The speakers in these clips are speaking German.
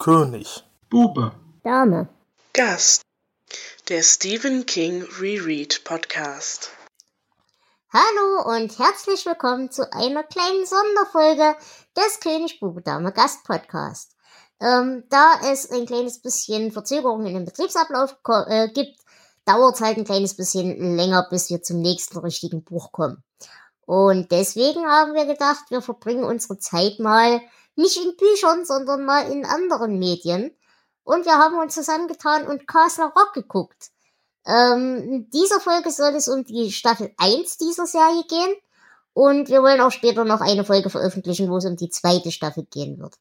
König. Bube. Dame. Gast. Der Stephen King Reread Podcast. Hallo und herzlich willkommen zu einer kleinen Sonderfolge des König Bube Dame Gast Podcast. Ähm, da es ein kleines bisschen Verzögerungen in den Betriebsablauf äh, gibt, dauert es halt ein kleines bisschen länger, bis wir zum nächsten richtigen Buch kommen. Und deswegen haben wir gedacht, wir verbringen unsere Zeit mal nicht in Büchern, sondern mal in anderen Medien. Und wir haben uns zusammengetan und Castle Rock geguckt. Ähm, in dieser Folge soll es um die Staffel 1 dieser Serie gehen. Und wir wollen auch später noch eine Folge veröffentlichen, wo es um die zweite Staffel gehen wird.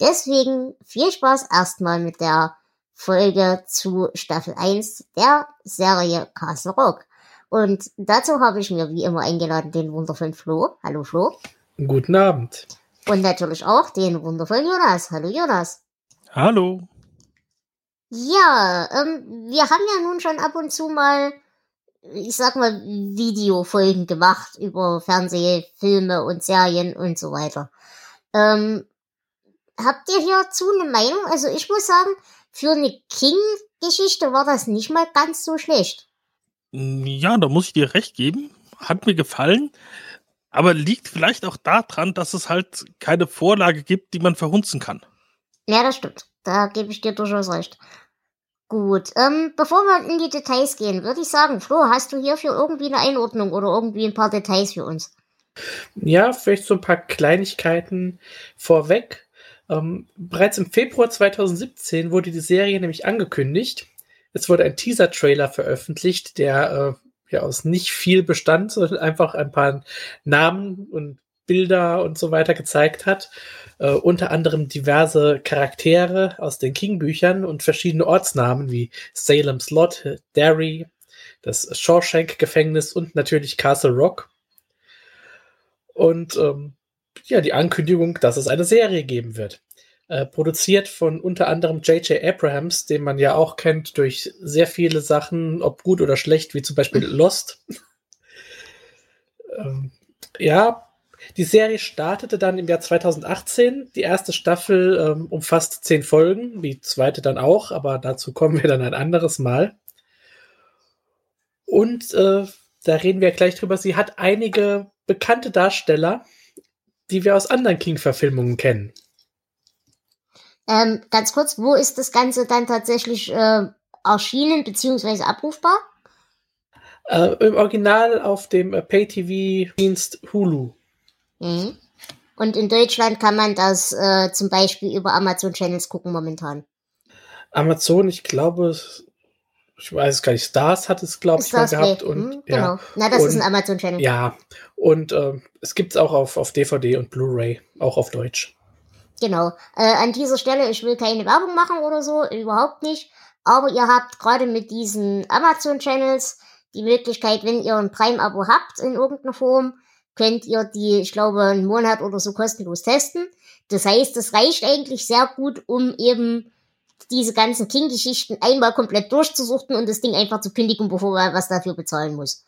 Deswegen viel Spaß erstmal mit der Folge zu Staffel 1 der Serie Castle Rock. Und dazu habe ich mir wie immer eingeladen den wundervollen Flo. Hallo Flo. Guten Abend. Und natürlich auch den wundervollen Jonas. Hallo Jonas. Hallo. Ja, ähm, wir haben ja nun schon ab und zu mal, ich sag mal, Videofolgen gemacht über Fernsehfilme und Serien und so weiter. Ähm, habt ihr hierzu eine Meinung? Also ich muss sagen, für eine King-Geschichte war das nicht mal ganz so schlecht. Ja, da muss ich dir recht geben. Hat mir gefallen. Aber liegt vielleicht auch daran, dass es halt keine Vorlage gibt, die man verhunzen kann. Ja, das stimmt. Da gebe ich dir durchaus recht. Gut, ähm, bevor wir in die Details gehen, würde ich sagen, Flo, hast du hierfür irgendwie eine Einordnung oder irgendwie ein paar Details für uns? Ja, vielleicht so ein paar Kleinigkeiten vorweg. Ähm, bereits im Februar 2017 wurde die Serie nämlich angekündigt. Es wurde ein Teaser-Trailer veröffentlicht, der äh, ja aus nicht viel bestand, sondern einfach ein paar Namen und Bilder und so weiter gezeigt hat. Äh, unter anderem diverse Charaktere aus den King-Büchern und verschiedene Ortsnamen wie Salem Slot, Derry, das Shawshank-Gefängnis und natürlich Castle Rock. Und ähm, ja, die Ankündigung, dass es eine Serie geben wird. Äh, produziert von unter anderem J.J. Abrahams, den man ja auch kennt durch sehr viele Sachen, ob gut oder schlecht, wie zum Beispiel Lost. ähm, ja, die Serie startete dann im Jahr 2018. Die erste Staffel ähm, umfasst zehn Folgen, die zweite dann auch, aber dazu kommen wir dann ein anderes Mal. Und äh, da reden wir gleich drüber. Sie hat einige bekannte Darsteller, die wir aus anderen King-Verfilmungen kennen. Ähm, ganz kurz, wo ist das Ganze dann tatsächlich äh, erschienen bzw. abrufbar? Äh, Im Original auf dem äh, Pay-TV-Dienst Hulu. Mhm. Und in Deutschland kann man das äh, zum Beispiel über Amazon Channels gucken momentan. Amazon, ich glaube, ich weiß es gar nicht, Stars hat es, glaube ich, mal gehabt. Und, hm, genau. Ja. Na, das und, ist ein Amazon-Channel. Ja, und äh, es gibt es auch auf, auf DVD und Blu-ray, auch auf Deutsch. Genau. Äh, an dieser Stelle, ich will keine Werbung machen oder so, überhaupt nicht. Aber ihr habt gerade mit diesen Amazon-Channels die Möglichkeit, wenn ihr ein Prime-Abo habt in irgendeiner Form, könnt ihr die, ich glaube, einen Monat oder so kostenlos testen. Das heißt, es reicht eigentlich sehr gut, um eben diese ganzen King-Geschichten einmal komplett durchzusuchten und das Ding einfach zu kündigen, bevor man was dafür bezahlen muss.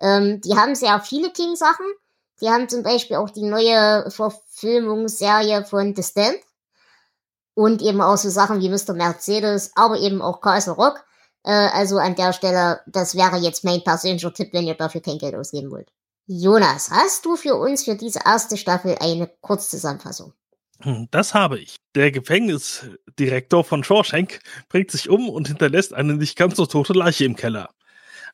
Ähm, die haben sehr viele King-Sachen. Die haben zum Beispiel auch die neue Verfilmungsserie von The Stand. Und eben auch so Sachen wie Mr. Mercedes, aber eben auch Castle Rock. Äh, also an der Stelle, das wäre jetzt mein persönlicher Tipp, wenn ihr dafür kein Geld ausgeben wollt. Jonas, hast du für uns für diese erste Staffel eine Kurzzusammenfassung? Hm, das habe ich. Der Gefängnisdirektor von Shawshank bringt sich um und hinterlässt eine nicht ganz so tote Leiche im Keller.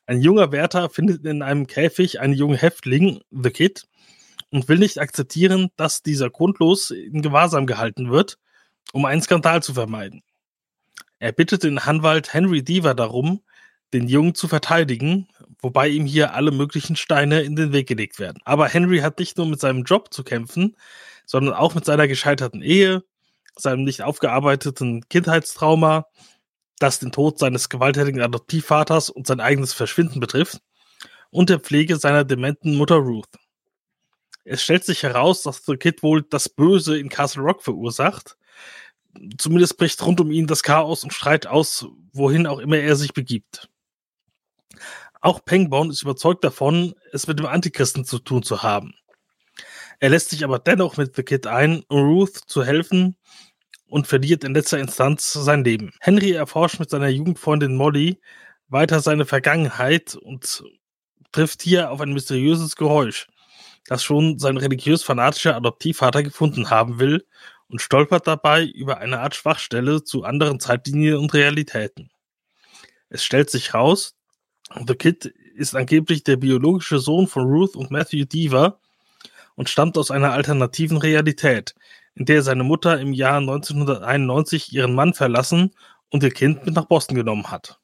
Ein junger Wärter findet in einem Käfig einen jungen Häftling, The Kid, und will nicht akzeptieren, dass dieser grundlos in Gewahrsam gehalten wird, um einen Skandal zu vermeiden. Er bittet den Anwalt Henry Deaver darum, den Jungen zu verteidigen, wobei ihm hier alle möglichen Steine in den Weg gelegt werden. Aber Henry hat nicht nur mit seinem Job zu kämpfen, sondern auch mit seiner gescheiterten Ehe, seinem nicht aufgearbeiteten Kindheitstrauma, das den Tod seines gewalttätigen Adoptivvaters und sein eigenes Verschwinden betrifft, und der Pflege seiner dementen Mutter Ruth. Es stellt sich heraus, dass The Kid wohl das Böse in Castle Rock verursacht. Zumindest bricht rund um ihn das Chaos und Streit aus, wohin auch immer er sich begibt. Auch Pengborn ist überzeugt davon, es mit dem Antichristen zu tun zu haben. Er lässt sich aber dennoch mit The Kid ein, um Ruth zu helfen, und verliert in letzter Instanz sein Leben. Henry erforscht mit seiner Jugendfreundin Molly weiter seine Vergangenheit und trifft hier auf ein mysteriöses Geräusch, das schon sein religiös-fanatischer Adoptivvater gefunden haben will und stolpert dabei über eine Art Schwachstelle zu anderen Zeitlinien und Realitäten. Es stellt sich raus, The Kid ist angeblich der biologische Sohn von Ruth und Matthew Deaver und stammt aus einer alternativen Realität, in der seine Mutter im Jahr 1991 ihren Mann verlassen und ihr Kind mit nach Boston genommen hat.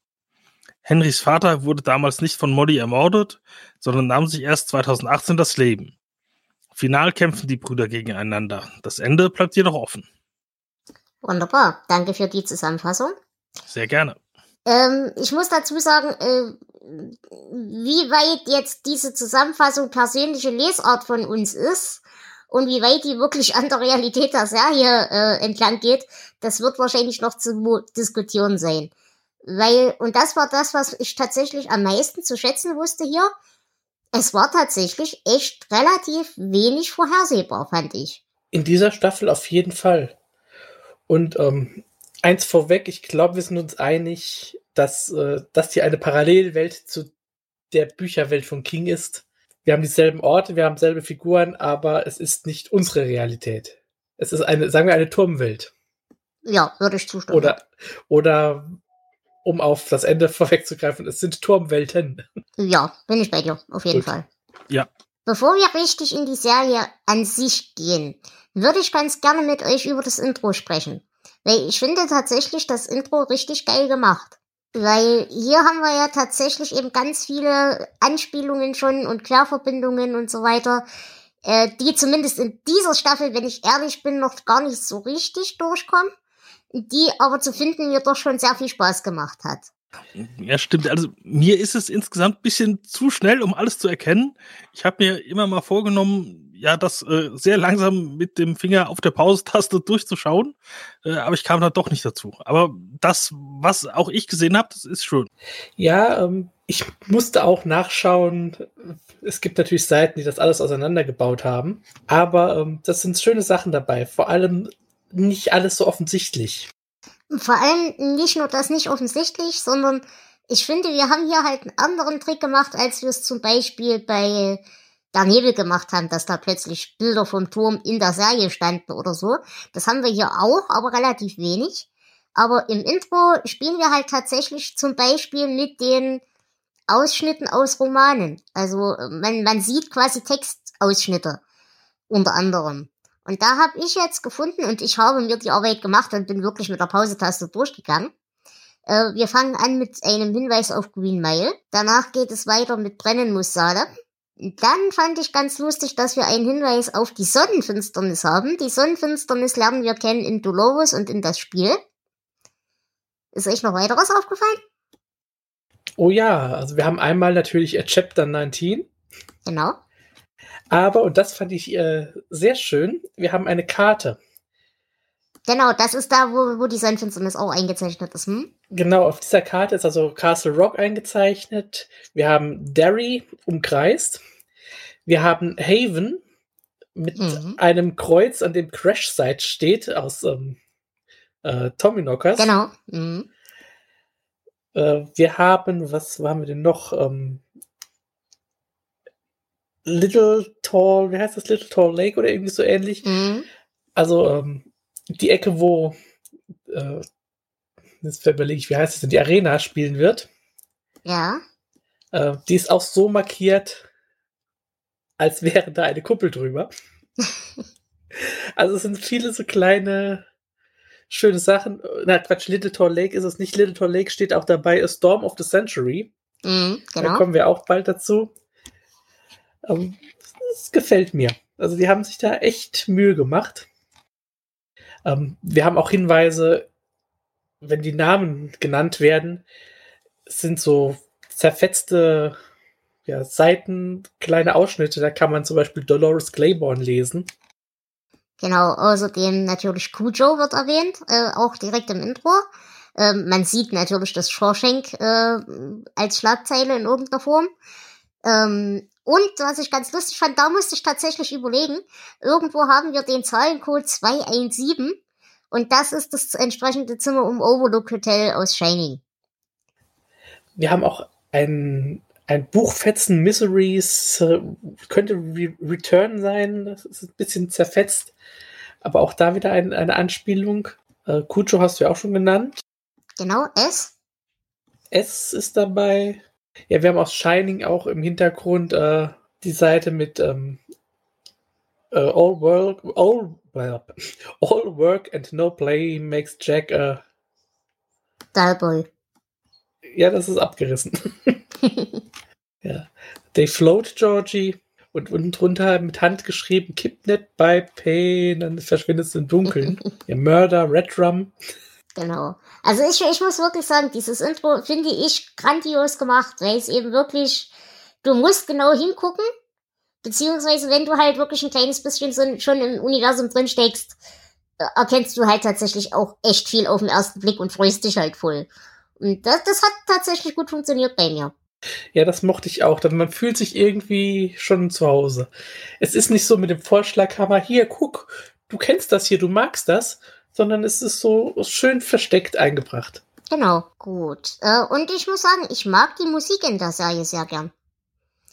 Henrys Vater wurde damals nicht von Molly ermordet, sondern nahm sich erst 2018 das Leben. Final kämpfen die Brüder gegeneinander. Das Ende bleibt jedoch offen. Wunderbar. Danke für die Zusammenfassung. Sehr gerne. Ähm, ich muss dazu sagen, äh, wie weit jetzt diese Zusammenfassung persönliche Lesart von uns ist und wie weit die wirklich an der Realität der Serie äh, entlang geht, das wird wahrscheinlich noch zu diskutieren sein. Weil, und das war das, was ich tatsächlich am meisten zu schätzen wusste hier. Es war tatsächlich echt relativ wenig vorhersehbar, fand ich. In dieser Staffel auf jeden Fall. Und ähm, eins vorweg, ich glaube, wir sind uns einig, dass äh, das hier eine Parallelwelt zu der Bücherwelt von King ist. Wir haben dieselben Orte, wir haben selbe Figuren, aber es ist nicht unsere Realität. Es ist eine, sagen wir, eine Turmwelt. Ja, würde ich zustimmen. Oder, oder um auf das Ende vorwegzugreifen, es sind Turmwelten. Ja, bin ich bei dir, auf jeden Gut. Fall. Ja. Bevor wir richtig in die Serie an sich gehen, würde ich ganz gerne mit euch über das Intro sprechen. Weil ich finde tatsächlich das Intro richtig geil gemacht. Weil hier haben wir ja tatsächlich eben ganz viele Anspielungen schon und Querverbindungen und so weiter, äh, die zumindest in dieser Staffel, wenn ich ehrlich bin, noch gar nicht so richtig durchkommen, die aber zu finden mir doch schon sehr viel Spaß gemacht hat. Ja, stimmt. Also mir ist es insgesamt ein bisschen zu schnell, um alles zu erkennen. Ich habe mir immer mal vorgenommen, ja, das äh, sehr langsam mit dem Finger auf der Pause-Taste durchzuschauen, äh, aber ich kam da doch nicht dazu. Aber das, was auch ich gesehen habe, das ist schön. Ja, ähm, ich musste auch nachschauen. Es gibt natürlich Seiten, die das alles auseinandergebaut haben, aber ähm, das sind schöne Sachen dabei. Vor allem nicht alles so offensichtlich. Vor allem nicht nur das nicht offensichtlich, sondern ich finde, wir haben hier halt einen anderen Trick gemacht, als wir es zum Beispiel bei Nebel gemacht haben, dass da plötzlich Bilder vom Turm in der Serie standen oder so. Das haben wir hier auch, aber relativ wenig. Aber im Intro spielen wir halt tatsächlich zum Beispiel mit den Ausschnitten aus Romanen. Also man, man sieht quasi Textausschnitte unter anderem. Und da habe ich jetzt gefunden und ich habe mir die Arbeit gemacht und bin wirklich mit der Pausetaste durchgegangen. Äh, wir fangen an mit einem Hinweis auf Green Mile. Danach geht es weiter mit Brennen muss Salem. Dann fand ich ganz lustig, dass wir einen Hinweis auf die Sonnenfinsternis haben. Die Sonnenfinsternis lernen wir kennen in Dolores und in das Spiel. Ist euch noch weiteres aufgefallen? Oh ja, also wir haben einmal natürlich Chapter 19. Genau. Aber, und das fand ich äh, sehr schön, wir haben eine Karte. Genau, das ist da, wo, wo die Sonnenfinsternis auch eingezeichnet ist. Hm? Genau, auf dieser Karte ist also Castle Rock eingezeichnet. Wir haben Derry umkreist. Wir haben Haven mit mhm. einem Kreuz, an dem Crash Site steht, aus ähm, äh, Tommyknockers. Genau. Mhm. Äh, wir haben, was haben wir denn noch? Ähm, Little Tall, wie heißt das? Little Tall Lake oder irgendwie so ähnlich. Mhm. Also ähm, die Ecke, wo äh, jetzt überlege ich, wie heißt es denn, die Arena spielen wird. Ja. Äh, die ist auch so markiert, als wäre da eine Kuppel drüber. also es sind viele so kleine schöne Sachen. Na Quatsch, Little Tall Lake ist es nicht. Little Tall Lake steht auch dabei, A Storm of the Century. Mhm, genau. Da kommen wir auch bald dazu. Ähm, das gefällt mir. Also die haben sich da echt Mühe gemacht. Ähm, wir haben auch Hinweise, wenn die Namen genannt werden, sind so zerfetzte ja, Seiten, kleine Ausschnitte. Da kann man zum Beispiel Dolores Claiborne lesen. Genau, außerdem natürlich Cujo wird erwähnt, äh, auch direkt im Intro. Ähm, man sieht natürlich das Shawshank äh, als Schlagzeile in irgendeiner Form. Ähm, und was ich ganz lustig fand, da musste ich tatsächlich überlegen, irgendwo haben wir den Zahlencode 217 Und das ist das entsprechende Zimmer im Overlook Hotel aus Shining. Wir haben auch ein, ein Buchfetzen Miseries, äh, könnte Re Return sein, das ist ein bisschen zerfetzt. Aber auch da wieder ein, eine Anspielung. Äh, Kucho hast du ja auch schon genannt. Genau, S. S ist dabei. Ja, wir haben aus Shining auch im Hintergrund äh, die Seite mit ähm, äh, all, work, all, well, all Work and No Play makes Jack a. Dullboy. Ja, das ist abgerissen. ja. They float Georgie und unten drunter mit Hand geschrieben, Kidnap by Pain, dann verschwindet es im Dunkeln. ja, Murder, Red Rum. Genau. Also ich, ich muss wirklich sagen, dieses Intro finde ich grandios gemacht, weil es eben wirklich, du musst genau hingucken, beziehungsweise wenn du halt wirklich ein kleines bisschen so, schon im Universum drin steckst, äh, erkennst du halt tatsächlich auch echt viel auf den ersten Blick und freust dich halt voll. Und das, das hat tatsächlich gut funktioniert bei mir. Ja, das mochte ich auch. Man fühlt sich irgendwie schon zu Hause. Es ist nicht so mit dem Vorschlaghammer, hier, guck, du kennst das hier, du magst das, sondern es ist so schön versteckt eingebracht. Genau, gut. Äh, und ich muss sagen, ich mag die Musik in der Serie sehr gern.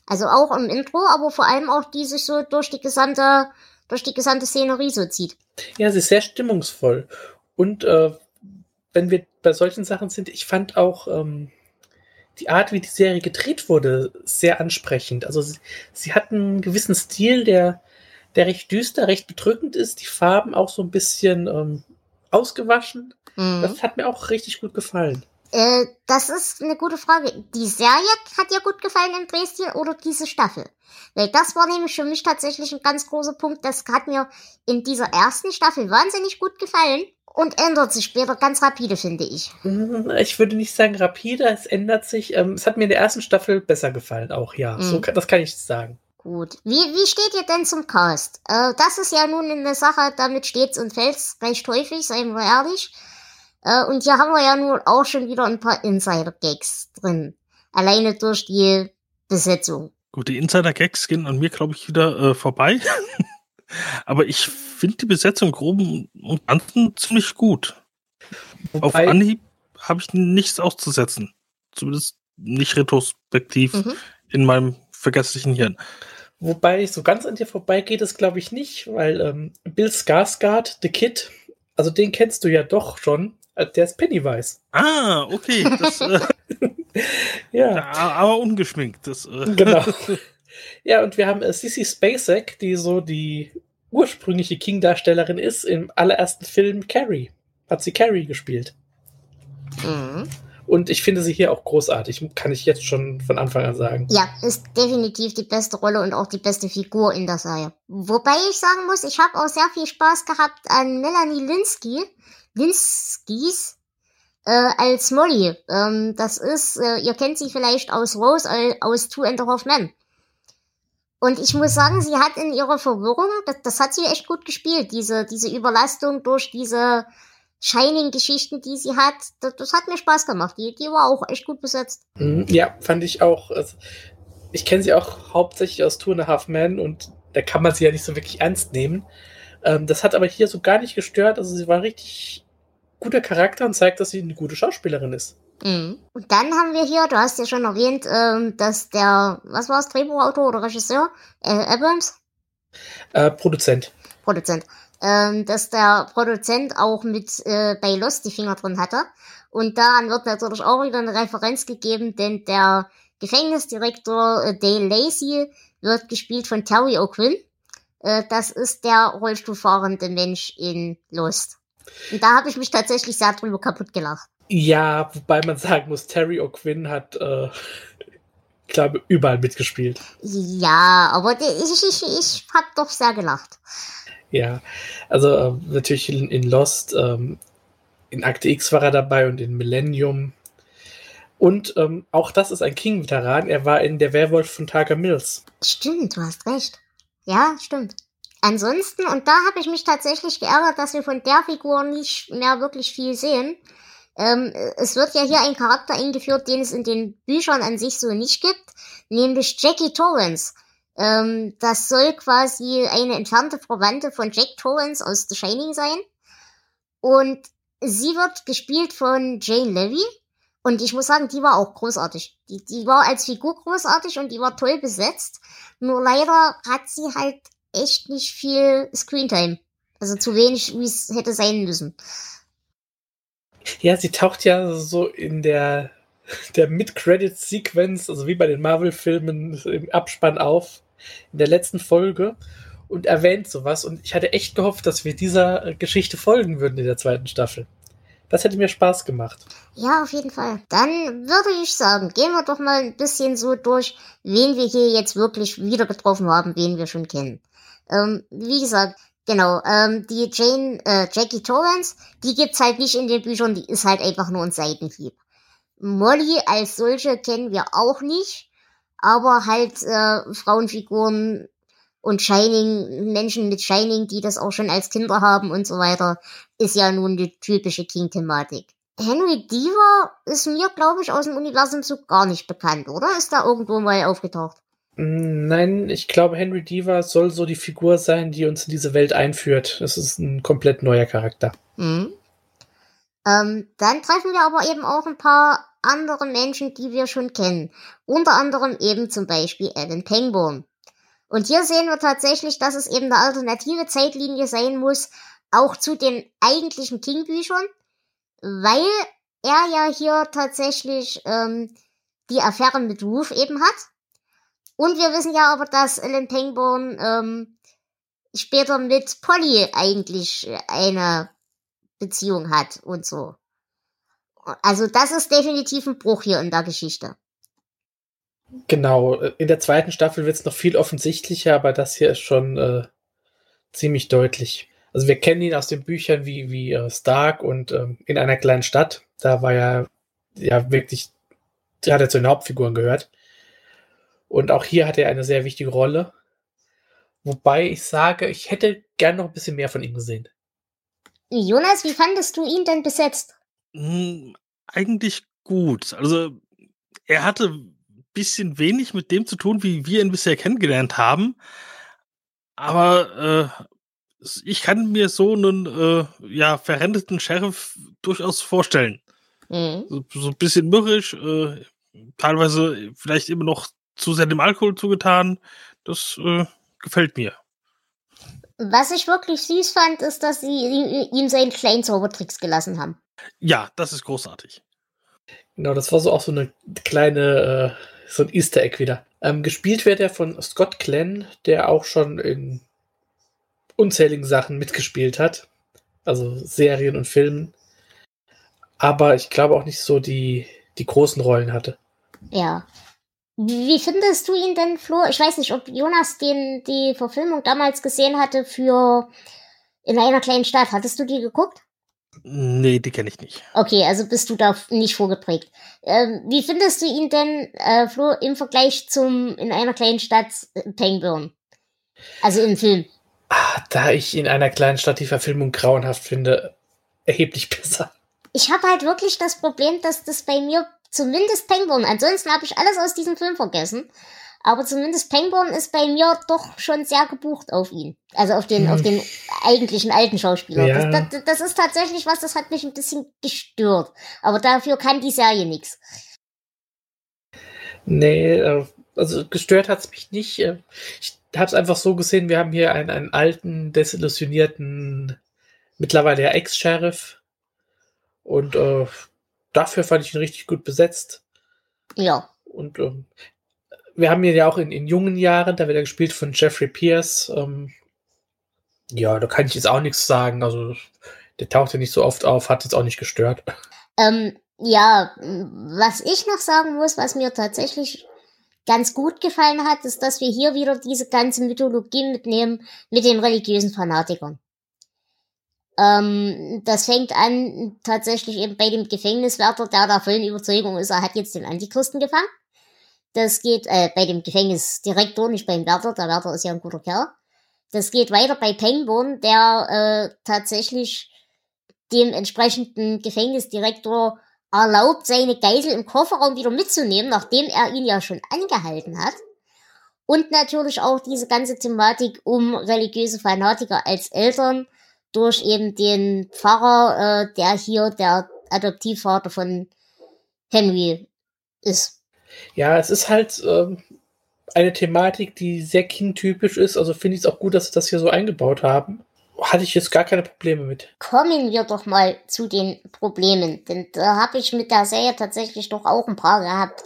Also auch im Intro, aber vor allem auch die sich so durch die gesamte, durch die gesamte Szenerie so zieht. Ja, sie ist sehr stimmungsvoll. Und äh, wenn wir bei solchen Sachen sind, ich fand auch ähm, die Art, wie die Serie gedreht wurde, sehr ansprechend. Also sie, sie hat einen gewissen Stil, der, der recht düster, recht bedrückend ist. Die Farben auch so ein bisschen ähm, ausgewaschen. Mhm. Das hat mir auch richtig gut gefallen. Äh, das ist eine gute Frage. Die Serie hat dir gut gefallen in Dresden oder diese Staffel? Weil das war nämlich für mich tatsächlich ein ganz großer Punkt. Das hat mir in dieser ersten Staffel wahnsinnig gut gefallen und ändert sich später ganz rapide, finde ich. Mhm, ich würde nicht sagen rapide, es ändert sich. Ähm, es hat mir in der ersten Staffel besser gefallen, auch ja. Mhm. So, das kann ich sagen. Gut. Wie, wie steht ihr denn zum Cast? Äh, das ist ja nun eine Sache, damit steht's und fällt's recht häufig, seien wir ehrlich. Äh, und hier haben wir ja nun auch schon wieder ein paar Insider-Gags drin. Alleine durch die Besetzung. Gut, die Insider-Gags gehen an mir, glaube ich, wieder äh, vorbei. Aber ich finde die Besetzung groben und ganzen ziemlich gut. Wobei, Auf Anhieb habe ich nichts auszusetzen. Zumindest nicht retrospektiv mhm. in meinem vergesslichen Hirn. Wobei so ganz an dir vorbei geht es, glaube ich, nicht, weil ähm, Bill Skarsgård, The Kid, also den kennst du ja doch schon. Äh, der ist Pennywise. Ah, okay. Das, äh, ja. Aber ungeschminkt. Das, äh. Genau. Ja, und wir haben äh, Sissy Spacek, die so die ursprüngliche King-Darstellerin ist. Im allerersten Film Carrie. Hat sie Carrie gespielt. Mhm. Und ich finde sie hier auch großartig, kann ich jetzt schon von Anfang an sagen. Ja, ist definitiv die beste Rolle und auch die beste Figur in der Serie. Wobei ich sagen muss, ich habe auch sehr viel Spaß gehabt an Melanie Linsky, Linskys, äh, als Molly. Ähm, das ist, äh, ihr kennt sie vielleicht aus Rose, äh, aus Two and a Half Men. Und ich muss sagen, sie hat in ihrer Verwirrung, das, das hat sie echt gut gespielt, diese, diese Überlastung durch diese Shining-Geschichten, die sie hat, das, das, hat mir Spaß gemacht. Die, die war auch echt gut besetzt. Mhm, ja, fand ich auch. Also, ich kenne sie auch hauptsächlich aus Two and a Half Men und da kann man sie ja nicht so wirklich ernst nehmen. Ähm, das hat aber hier so gar nicht gestört. Also sie war richtig guter Charakter und zeigt, dass sie eine gute Schauspielerin ist. Mhm. Und dann haben wir hier, du hast ja schon erwähnt, ähm, dass der, was war es, Drehbuchautor oder Regisseur? Äh, Abrams? Äh, Produzent. Produzent ähm, dass der Produzent auch mit äh, bei Lost die Finger drin hatte. Und daran wird natürlich auch wieder eine Referenz gegeben, denn der Gefängnisdirektor äh, Dale Lacey wird gespielt von Terry O'Quinn. Äh, das ist der Rollstuhlfahrende Mensch in Lost. Und da habe ich mich tatsächlich sehr drüber kaputt gelacht. Ja, wobei man sagen muss, Terry O'Quinn hat, äh, glaube überall mitgespielt. Ja, aber ich, ich, ich habe doch sehr gelacht. Ja, also äh, natürlich in, in Lost, ähm, in Akte X war er dabei und in Millennium. Und ähm, auch das ist ein King-Veteran. Er war in Der Werwolf von Tiger Mills. Stimmt, du hast recht. Ja, stimmt. Ansonsten, und da habe ich mich tatsächlich geärgert, dass wir von der Figur nicht mehr wirklich viel sehen. Ähm, es wird ja hier ein Charakter eingeführt, den es in den Büchern an sich so nicht gibt, nämlich Jackie Torrance. Ähm, das soll quasi eine entfernte Verwandte von Jack Torrance aus The Shining sein. Und sie wird gespielt von Jane Levy. Und ich muss sagen, die war auch großartig. Die, die war als Figur großartig und die war toll besetzt. Nur leider hat sie halt echt nicht viel Screentime. Also zu wenig, wie es hätte sein müssen. Ja, sie taucht ja so in der, der Mid-Credit-Sequence, also wie bei den Marvel-Filmen im Abspann auf, in der letzten Folge und erwähnt sowas. Und ich hatte echt gehofft, dass wir dieser Geschichte folgen würden in der zweiten Staffel. Das hätte mir Spaß gemacht. Ja, auf jeden Fall. Dann würde ich sagen, gehen wir doch mal ein bisschen so durch, wen wir hier jetzt wirklich wieder getroffen haben, wen wir schon kennen. Ähm, wie gesagt, genau, ähm, die Jane, äh, Jackie Torrance, die gibt's halt nicht in den Büchern, die ist halt einfach nur ein Seitenhieb. Molly als solche kennen wir auch nicht, aber halt äh, Frauenfiguren und Shining, Menschen mit Shining, die das auch schon als Kinder haben und so weiter, ist ja nun die typische King-Thematik. Henry Deaver ist mir, glaube ich, aus dem Universum so gar nicht bekannt, oder? Ist da irgendwo mal aufgetaucht? Nein, ich glaube, Henry Deaver soll so die Figur sein, die uns in diese Welt einführt. Das ist ein komplett neuer Charakter. Mhm. Ähm, dann treffen wir aber eben auch ein paar andere Menschen, die wir schon kennen. Unter anderem eben zum Beispiel Alan Pangborn. Und hier sehen wir tatsächlich, dass es eben eine alternative Zeitlinie sein muss, auch zu den eigentlichen King-Büchern, weil er ja hier tatsächlich ähm, die Affäre mit Ruth eben hat. Und wir wissen ja aber, dass Alan Pangborn ähm, später mit Polly eigentlich eine Beziehung hat und so. Also das ist definitiv ein Bruch hier in der Geschichte. Genau, in der zweiten Staffel wird es noch viel offensichtlicher, aber das hier ist schon äh, ziemlich deutlich. Also wir kennen ihn aus den Büchern wie, wie äh, Stark und ähm, in einer kleinen Stadt. Da war er ja wirklich, da hat er zu den Hauptfiguren gehört. Und auch hier hat er eine sehr wichtige Rolle. Wobei ich sage, ich hätte gern noch ein bisschen mehr von ihm gesehen. Jonas, wie fandest du ihn denn besetzt? Hm, eigentlich gut. Also er hatte bisschen wenig mit dem zu tun, wie wir ihn bisher kennengelernt haben. Aber äh, ich kann mir so einen äh, ja, verrenteten Sheriff durchaus vorstellen. Mhm. So, so, ein bisschen mürrisch, äh, teilweise vielleicht immer noch zu sehr dem Alkohol zugetan. Das äh, gefällt mir. Was ich wirklich süß fand, ist, dass sie ihm seinen kleinen Zaubertricks gelassen haben. Ja, das ist großartig. Genau, das war so auch so eine kleine äh, so ein Easter Egg wieder. Ähm, gespielt wird er von Scott Glenn, der auch schon in unzähligen Sachen mitgespielt hat. Also Serien und Filmen. Aber ich glaube auch nicht so die, die großen Rollen hatte. Ja. Wie findest du ihn denn, Flo? Ich weiß nicht, ob Jonas den, die Verfilmung damals gesehen hatte für In einer kleinen Stadt. Hattest du die geguckt? Nee, die kenne ich nicht. Okay, also bist du da nicht vorgeprägt. Ähm, wie findest du ihn denn, äh, Flo, im Vergleich zum in einer kleinen Stadt äh, Penguin? Also im Film. Ah, da ich in einer kleinen Stadt die Verfilmung grauenhaft finde, erheblich besser. Ich habe halt wirklich das Problem, dass das bei mir zumindest Penguin, ansonsten habe ich alles aus diesem Film vergessen. Aber zumindest Pangborn ist bei mir doch schon sehr gebucht auf ihn. Also auf den, hm. auf den eigentlichen alten Schauspieler. Ja. Das, das, das, ist tatsächlich was, das hat mich ein bisschen gestört. Aber dafür kann die Serie nichts. Nee, äh, also gestört hat es mich nicht. Äh, ich habe es einfach so gesehen, wir haben hier einen, einen alten, desillusionierten, mittlerweile ja Ex-Sheriff. Und äh, dafür fand ich ihn richtig gut besetzt. Ja. Und ähm, wir haben ihn ja auch in, in jungen Jahren, da wird er gespielt von Jeffrey Pierce. Ähm, ja, da kann ich jetzt auch nichts sagen. Also, der taucht ja nicht so oft auf, hat jetzt auch nicht gestört. Ähm, ja, was ich noch sagen muss, was mir tatsächlich ganz gut gefallen hat, ist, dass wir hier wieder diese ganze Mythologie mitnehmen mit den religiösen Fanatikern. Ähm, das fängt an tatsächlich eben bei dem Gefängniswärter, der der vollen Überzeugung ist, er hat jetzt den Antichristen gefangen. Das geht äh, bei dem Gefängnisdirektor, nicht beim Wärter. Der Wärter ist ja ein guter Kerl. Das geht weiter bei Pangborn, der äh, tatsächlich dem entsprechenden Gefängnisdirektor erlaubt, seine Geisel im Kofferraum wieder mitzunehmen, nachdem er ihn ja schon angehalten hat. Und natürlich auch diese ganze Thematik um religiöse Fanatiker als Eltern durch eben den Pfarrer, äh, der hier der Adoptivvater von Henry ist. Ja, es ist halt ähm, eine Thematik, die sehr kindtypisch ist. Also finde ich es auch gut, dass sie das hier so eingebaut haben. Hatte ich jetzt gar keine Probleme mit. Kommen wir doch mal zu den Problemen, denn da habe ich mit der Serie tatsächlich doch auch ein paar gehabt.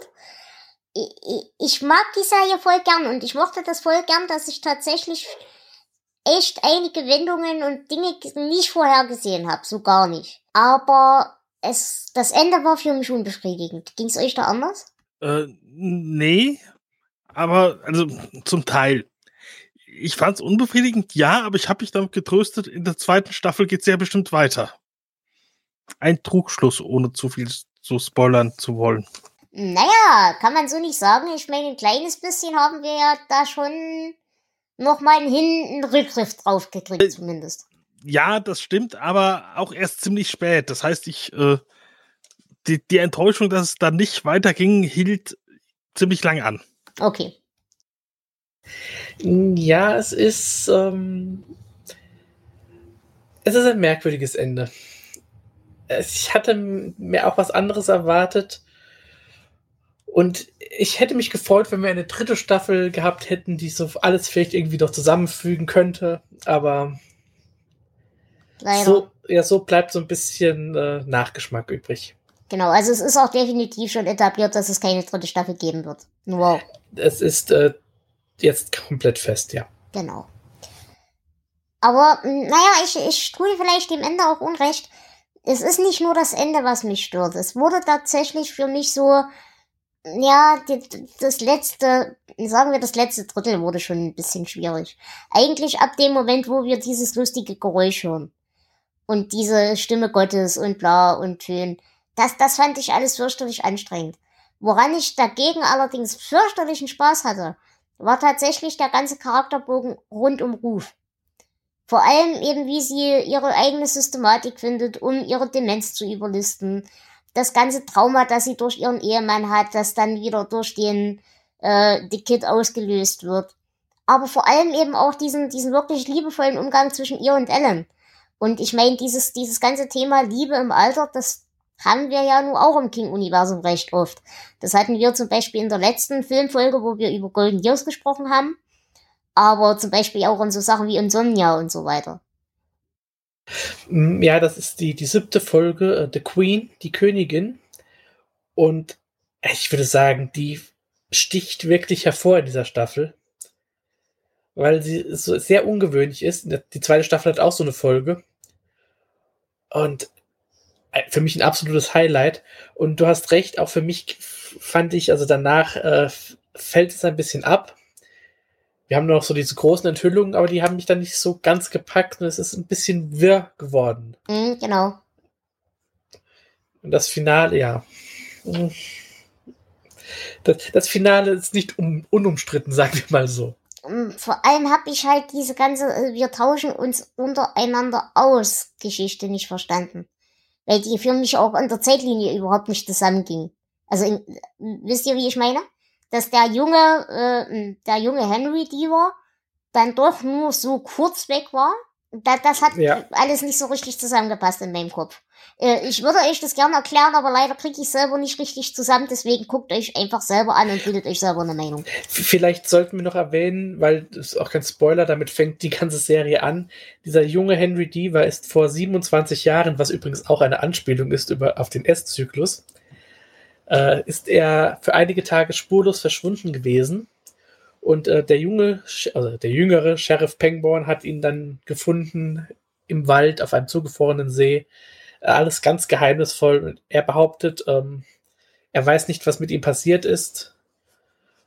Ich, ich, mag die Serie voll gern und ich mochte das voll gern, dass ich tatsächlich echt einige Wendungen und Dinge nicht vorhergesehen habe, so gar nicht. Aber es, das Ende war für mich unbefriedigend. Ging es euch da anders? Äh, nee, aber also zum Teil. Ich fand es unbefriedigend, ja, aber ich habe mich damit getröstet. In der zweiten Staffel geht es ja bestimmt weiter. Ein Trugschluss, ohne zu viel zu spoilern zu wollen. Naja, kann man so nicht sagen. Ich meine, ein kleines bisschen haben wir ja da schon noch mal einen Rückgriff drauf gekriegt, äh, zumindest. Ja, das stimmt, aber auch erst ziemlich spät. Das heißt, ich äh, die, die Enttäuschung, dass es dann nicht weiterging, hielt ziemlich lang an. Okay. Ja, es ist ähm, es ist ein merkwürdiges Ende. Ich hatte mir auch was anderes erwartet. Und ich hätte mich gefreut, wenn wir eine dritte Staffel gehabt hätten, die so alles vielleicht irgendwie doch zusammenfügen könnte. Aber Leider. so, ja, so bleibt so ein bisschen äh, Nachgeschmack übrig. Genau, also es ist auch definitiv schon etabliert, dass es keine dritte Staffel geben wird. Nur. Es ist äh, jetzt komplett fest, ja. Genau. Aber, naja, ich, ich tue vielleicht dem Ende auch Unrecht. Es ist nicht nur das Ende, was mich stört. Es wurde tatsächlich für mich so, ja, die, das letzte, sagen wir, das letzte Drittel wurde schon ein bisschen schwierig. Eigentlich ab dem Moment, wo wir dieses lustige Geräusch hören. Und diese Stimme Gottes und bla und schön. Das, das fand ich alles fürchterlich anstrengend. Woran ich dagegen allerdings fürchterlichen Spaß hatte, war tatsächlich der ganze Charakterbogen rund um Ruf. Vor allem eben, wie sie ihre eigene Systematik findet, um ihre Demenz zu überlisten, das ganze Trauma, das sie durch ihren Ehemann hat, das dann wieder durch den äh, die Kid ausgelöst wird. Aber vor allem eben auch diesen, diesen wirklich liebevollen Umgang zwischen ihr und Ellen. Und ich meine, dieses, dieses ganze Thema Liebe im Alter, das haben wir ja nun auch im King-Universum recht oft. Das hatten wir zum Beispiel in der letzten Filmfolge, wo wir über Golden Years gesprochen haben. Aber zum Beispiel auch in so Sachen wie Insomnia und so weiter. Mm, ja, das ist die, die siebte Folge, äh, The Queen, die Königin. Und ich würde sagen, die sticht wirklich hervor in dieser Staffel. Weil sie so sehr ungewöhnlich ist. Die zweite Staffel hat auch so eine Folge. Und für mich ein absolutes Highlight. Und du hast recht, auch für mich fand ich, also danach äh, fällt es ein bisschen ab wir haben noch so diese großen Enthüllungen, aber die haben mich dann nicht so ganz gepackt und es ist ein bisschen wirr geworden. Mhm, genau. Und das Finale, ja. Mhm. Das, das Finale ist nicht un, unumstritten, sagen wir mal so. Mhm, vor allem habe ich halt diese ganze, äh, wir tauschen uns untereinander aus Geschichte nicht verstanden. Weil die für mich auch in der Zeitlinie überhaupt nicht zusammenging. Also, in, wisst ihr, wie ich meine? dass der junge, äh, der junge Henry Diva dann doch nur so kurz weg war. Das, das hat ja. alles nicht so richtig zusammengepasst in meinem Kopf. Äh, ich würde euch das gerne erklären, aber leider kriege ich selber nicht richtig zusammen. Deswegen guckt euch einfach selber an und bildet euch selber eine Meinung. Vielleicht sollten wir noch erwähnen, weil das ist auch kein Spoiler, damit fängt die ganze Serie an. Dieser junge Henry Diva ist vor 27 Jahren, was übrigens auch eine Anspielung ist über, auf den S-Zyklus, äh, ist er für einige Tage spurlos verschwunden gewesen. Und äh, der junge, also der jüngere Sheriff Pangborn hat ihn dann gefunden im Wald auf einem zugefrorenen See. Äh, alles ganz geheimnisvoll. Er behauptet, ähm, er weiß nicht, was mit ihm passiert ist.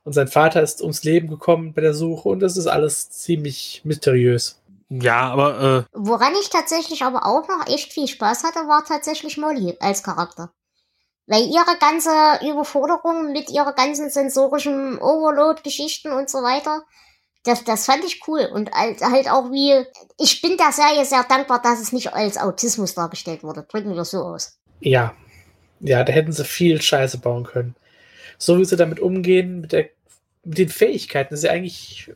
Und sein Vater ist ums Leben gekommen bei der Suche und es ist alles ziemlich mysteriös. Ja, aber. Äh Woran ich tatsächlich aber auch noch echt viel Spaß hatte, war tatsächlich Molly als Charakter. Weil ihre ganze Überforderung mit ihrer ganzen sensorischen Overload-Geschichten und so weiter, das, das fand ich cool. Und halt, halt auch wie, ich bin der Serie sehr dankbar, dass es nicht als Autismus dargestellt wurde. Drücken wir so aus. Ja. Ja, da hätten sie viel Scheiße bauen können. So wie sie damit umgehen, mit, der, mit den Fähigkeiten, ist ja eigentlich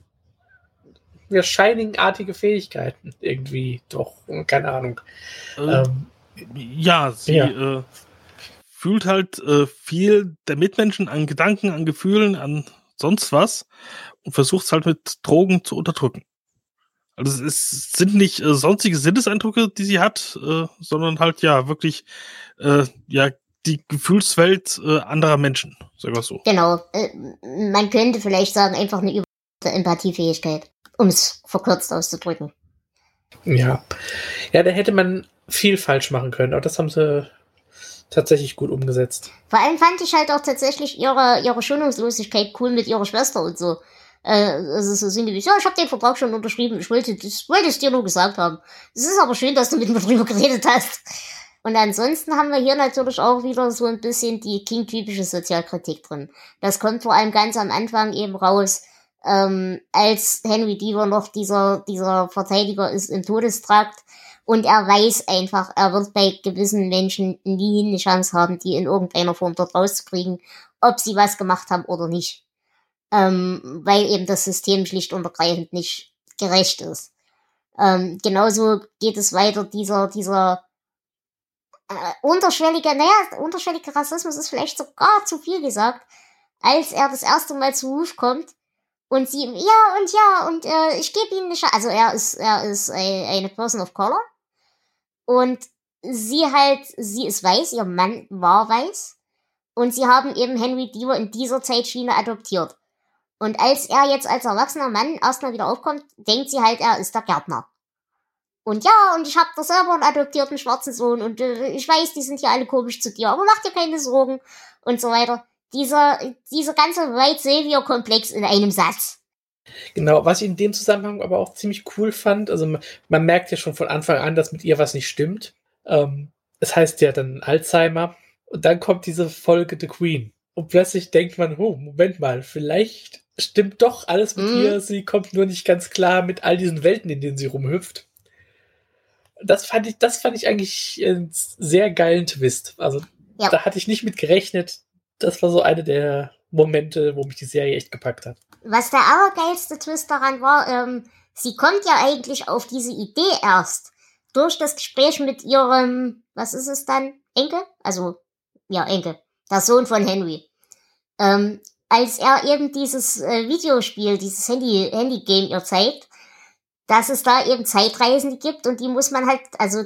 ja, Shining-artige Fähigkeiten. Irgendwie doch, keine Ahnung. Äh, ähm, ja, sie ja. Äh, fühlt halt äh, viel der Mitmenschen an Gedanken, an Gefühlen, an sonst was und versucht es halt mit Drogen zu unterdrücken. Also es sind nicht äh, sonstige Sinneseindrücke, die sie hat, äh, sondern halt ja wirklich äh, ja die Gefühlswelt äh, anderer Menschen, sag ich mal so. Genau. Äh, man könnte vielleicht sagen, einfach eine überhaupt Empathiefähigkeit, um es verkürzt auszudrücken. Ja. Ja, da hätte man viel falsch machen können, aber das haben sie tatsächlich gut umgesetzt. Vor allem fand ich halt auch tatsächlich ihre, ihre Schonungslosigkeit cool mit ihrer Schwester und so. Äh, also so sinngemäß, ja, ich habe den Vertrag schon unterschrieben, ich wollte, ich wollte es dir nur gesagt haben. Es ist aber schön, dass du mit mir drüber geredet hast. Und ansonsten haben wir hier natürlich auch wieder so ein bisschen die King-typische Sozialkritik drin. Das kommt vor allem ganz am Anfang eben raus, ähm, als Henry Deaver noch dieser, dieser Verteidiger ist im Todestrakt und er weiß einfach, er wird bei gewissen Menschen nie eine Chance haben, die in irgendeiner Form dort rauszukriegen, ob sie was gemacht haben oder nicht. Ähm, weil eben das System schlicht und ergreifend nicht gerecht ist. Ähm, genauso geht es weiter, dieser, dieser äh, unterschwellige, naja, unterschwellige Rassismus ist vielleicht sogar zu viel gesagt, als er das erste Mal zu Ruf kommt und sie, ja und ja und äh, ich gebe ihnen eine Chance. Also er ist, er ist eine Person of Color und sie halt, sie ist weiß, ihr Mann war weiß und sie haben eben Henry Deaver in dieser Zeitschiene adoptiert. Und als er jetzt als erwachsener Mann erstmal wieder aufkommt, denkt sie halt, er ist der Gärtner. Und ja, und ich hab da selber einen adoptierten schwarzen Sohn und äh, ich weiß, die sind ja alle komisch zu dir, aber mach dir keine Sorgen und so weiter. Dieser, dieser ganze White Savior Komplex in einem Satz. Genau, was ich in dem Zusammenhang aber auch ziemlich cool fand, also man, man merkt ja schon von Anfang an, dass mit ihr was nicht stimmt. Ähm, es heißt ja dann Alzheimer und dann kommt diese Folge The Queen und plötzlich denkt man, oh, Moment mal, vielleicht stimmt doch alles mit mm. ihr, sie kommt nur nicht ganz klar mit all diesen Welten, in denen sie rumhüpft das fand ich, das fand ich eigentlich einen sehr geilen Twist. Also ja. da hatte ich nicht mit gerechnet. Das war so eine der Momente, wo mich die Serie echt gepackt hat. Was der allergeilste Twist daran war, ähm, sie kommt ja eigentlich auf diese Idee erst durch das Gespräch mit ihrem, was ist es dann, Enkel? Also, ja, Enkel, der Sohn von Henry. Ähm, als er eben dieses äh, Videospiel, dieses Handy, Handy-Game ihr zeigt, dass es da eben Zeitreisende gibt und die muss man halt, also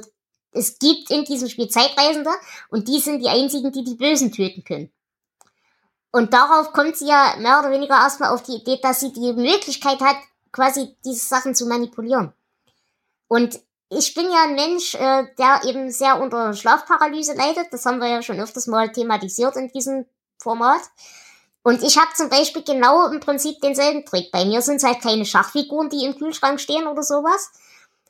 es gibt in diesem Spiel Zeitreisende und die sind die einzigen, die die Bösen töten können. Und darauf kommt sie ja mehr oder weniger erstmal auf die Idee, dass sie die Möglichkeit hat, quasi diese Sachen zu manipulieren. Und ich bin ja ein Mensch, äh, der eben sehr unter Schlafparalyse leidet. Das haben wir ja schon öfters mal thematisiert in diesem Format. Und ich habe zum Beispiel genau im Prinzip denselben Trick. Bei mir sind es halt keine Schachfiguren, die im Kühlschrank stehen oder sowas.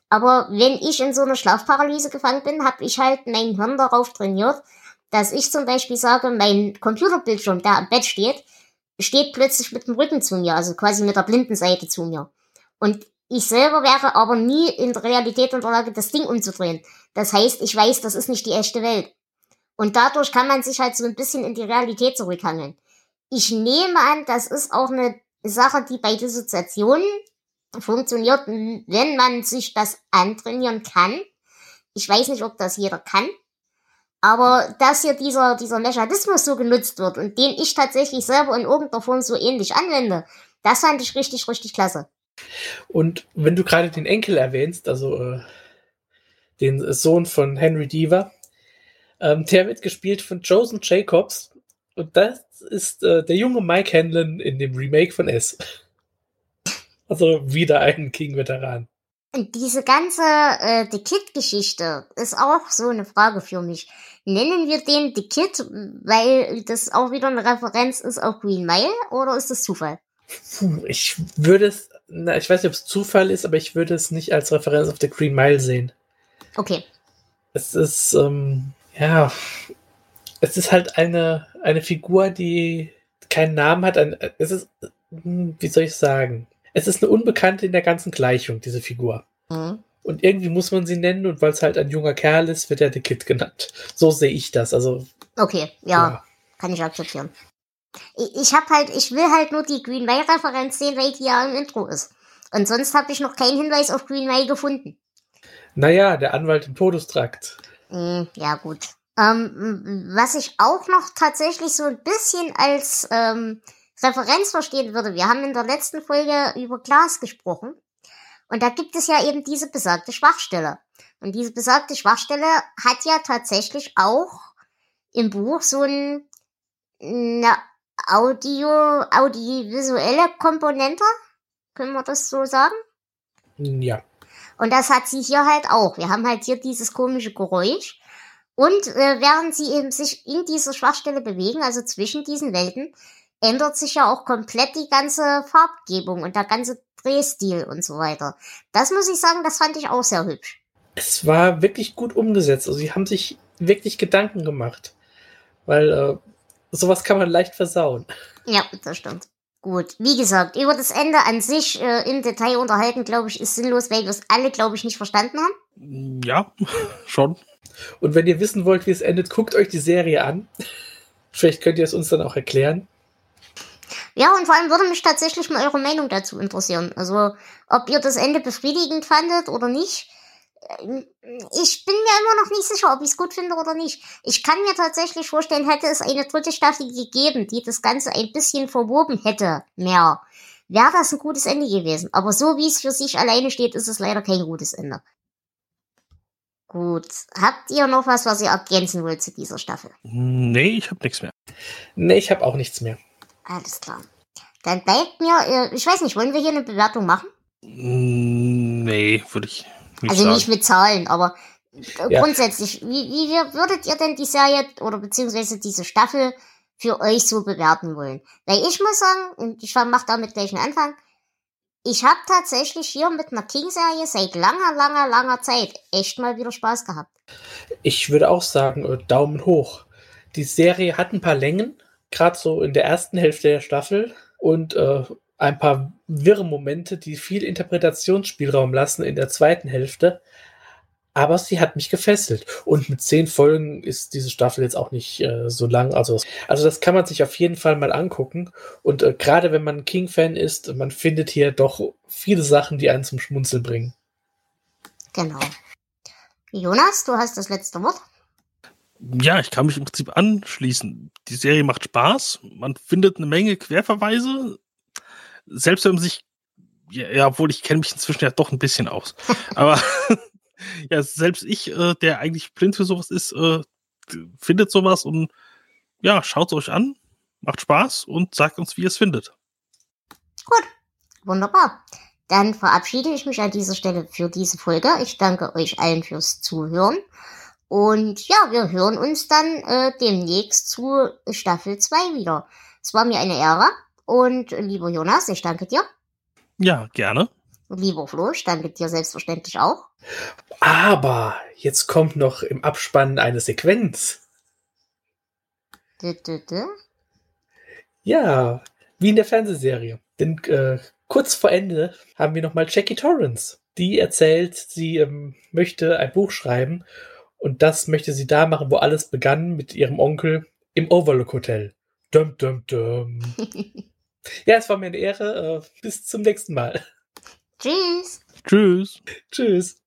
Aber wenn ich in so einer Schlafparalyse gefangen bin, habe ich halt mein Hirn darauf trainiert, dass ich zum Beispiel sage, mein Computerbildschirm, der am Bett steht, steht plötzlich mit dem Rücken zu mir, also quasi mit der blinden Seite zu mir. Und ich selber wäre aber nie in der Realität in der Lage, das Ding umzudrehen. Das heißt, ich weiß, das ist nicht die echte Welt. Und dadurch kann man sich halt so ein bisschen in die Realität zurückhangeln. Ich nehme an, das ist auch eine Sache, die bei Dissoziationen funktioniert, wenn man sich das antrainieren kann. Ich weiß nicht, ob das jeder kann. Aber dass hier dieser, dieser Mechanismus so genutzt wird und den ich tatsächlich selber in irgendeiner Form so ähnlich anwende, das fand ich richtig, richtig klasse. Und wenn du gerade den Enkel erwähnst, also äh, den Sohn von Henry Deaver, ähm, der wird gespielt von Joseph Jacobs. Und das ist äh, der junge Mike Hanlon in dem Remake von S. Also wieder ein King-Veteran. Diese ganze äh, The Kid-Geschichte ist auch so eine Frage für mich. Nennen wir den The Kid, weil das auch wieder eine Referenz ist auf Green Mile oder ist das Zufall? Puh, ich würde es, na, ich weiß nicht, ob es Zufall ist, aber ich würde es nicht als Referenz auf The Green Mile sehen. Okay. Es ist, ähm, ja, es ist halt eine, eine Figur, die keinen Namen hat. Ein, es ist, hm, wie soll ich sagen? Es ist eine Unbekannte in der ganzen Gleichung, diese Figur. Mhm. Und irgendwie muss man sie nennen und weil es halt ein junger Kerl ist, wird er The Kid genannt. So sehe ich das. Also. Okay, ja, ja. kann ich akzeptieren. Ich, ich habe halt, ich will halt nur die Green Bay Referenz sehen, weil die ja im Intro ist. Und sonst habe ich noch keinen Hinweis auf Green Mile gefunden. Naja, der Anwalt im Todestrakt. Mm, ja, gut. Ähm, was ich auch noch tatsächlich so ein bisschen als ähm, Referenz verstehen würde, wir haben in der letzten Folge über Glas gesprochen. Und da gibt es ja eben diese besagte Schwachstelle. Und diese besagte Schwachstelle hat ja tatsächlich auch im Buch so ein, eine Audio, audiovisuelle Komponente. Können wir das so sagen? Ja. Und das hat sie hier halt auch. Wir haben halt hier dieses komische Geräusch. Und äh, während sie eben sich in dieser Schwachstelle bewegen, also zwischen diesen Welten, ändert sich ja auch komplett die ganze Farbgebung und der ganze Drehstil und so weiter. Das muss ich sagen, das fand ich auch sehr hübsch. Es war wirklich gut umgesetzt. Also sie haben sich wirklich Gedanken gemacht. Weil äh, sowas kann man leicht versauen. Ja, das stimmt. Gut, wie gesagt, über das Ende an sich äh, im Detail unterhalten, glaube ich, ist sinnlos, weil wir es alle, glaube ich, nicht verstanden haben. Ja, schon. Und wenn ihr wissen wollt, wie es endet, guckt euch die Serie an. Vielleicht könnt ihr es uns dann auch erklären. Ja, und vor allem würde mich tatsächlich mal eure Meinung dazu interessieren. Also, ob ihr das Ende befriedigend fandet oder nicht. Ähm, ich bin mir immer noch nicht sicher, ob ich es gut finde oder nicht. Ich kann mir tatsächlich vorstellen, hätte es eine dritte Staffel gegeben, die das Ganze ein bisschen verwoben hätte, mehr, wäre das ein gutes Ende gewesen. Aber so wie es für sich alleine steht, ist es leider kein gutes Ende. Gut. Habt ihr noch was, was ihr ergänzen wollt zu dieser Staffel? Nee, ich habe nichts mehr. Nee, ich habe auch nichts mehr. Alles klar. Dann bleibt mir, äh, ich weiß nicht, wollen wir hier eine Bewertung machen? Nee, würde ich nicht also sagen. nicht mit Zahlen, aber äh, Ja. grundsätzlich, wie, wie würdet ihr denn die Serie oder beziehungsweise diese Staffel für euch so bewerten wollen? Weil ich muss sagen, und ich mache damit gleich einen Anfang, ich habe tatsächlich hier mit einer King-Serie seit langer, langer, langer Zeit echt mal wieder Spaß gehabt. Ich würde auch sagen, Daumen hoch. Die Serie hat ein paar Längen, gerade so in der ersten Hälfte der Staffel und äh, ein paar wirre Momente, die viel Interpretationsspielraum lassen in der zweiten Hälfte. Aber sie hat mich gefesselt. Und mit zehn Folgen ist diese Staffel jetzt auch nicht äh, so lang. Also, also das kann man sich auf jeden Fall mal angucken. Und äh, gerade wenn man King-Fan ist, man findet hier doch viele Sachen, die einen zum Schmunzeln bringen. Genau. Jonas, du hast das letzte Wort. Ja, ich kann mich im Prinzip anschließen. Die Serie macht Spaß. Man findet eine Menge Querverweise. Selbst wenn man sich, ja, ja obwohl ich kenne mich inzwischen ja doch ein bisschen aus. Aber ja, selbst ich, äh, der eigentlich blind für sowas ist, äh, findet sowas und ja, schaut es euch an, macht Spaß und sagt uns, wie ihr es findet. Gut, wunderbar. Dann verabschiede ich mich an dieser Stelle für diese Folge. Ich danke euch allen fürs Zuhören. Und ja, wir hören uns dann äh, demnächst zu Staffel 2 wieder. Es war mir eine Ehre. Und äh, lieber Jonas, ich danke dir. Ja, gerne. Lieber Flo, ich danke dir selbstverständlich auch. Aber jetzt kommt noch im Abspann eine Sequenz. Dü, dü, dü. Ja, wie in der Fernsehserie. Denn äh, kurz vor Ende haben wir nochmal Jackie Torrance. Die erzählt, sie ähm, möchte ein Buch schreiben und das möchte sie da machen, wo alles begann mit ihrem Onkel im Overlook Hotel. Dum, dum, dum. ja, es war mir eine Ehre. Äh, bis zum nächsten Mal. Tschüss. Tschüss. Tschüss.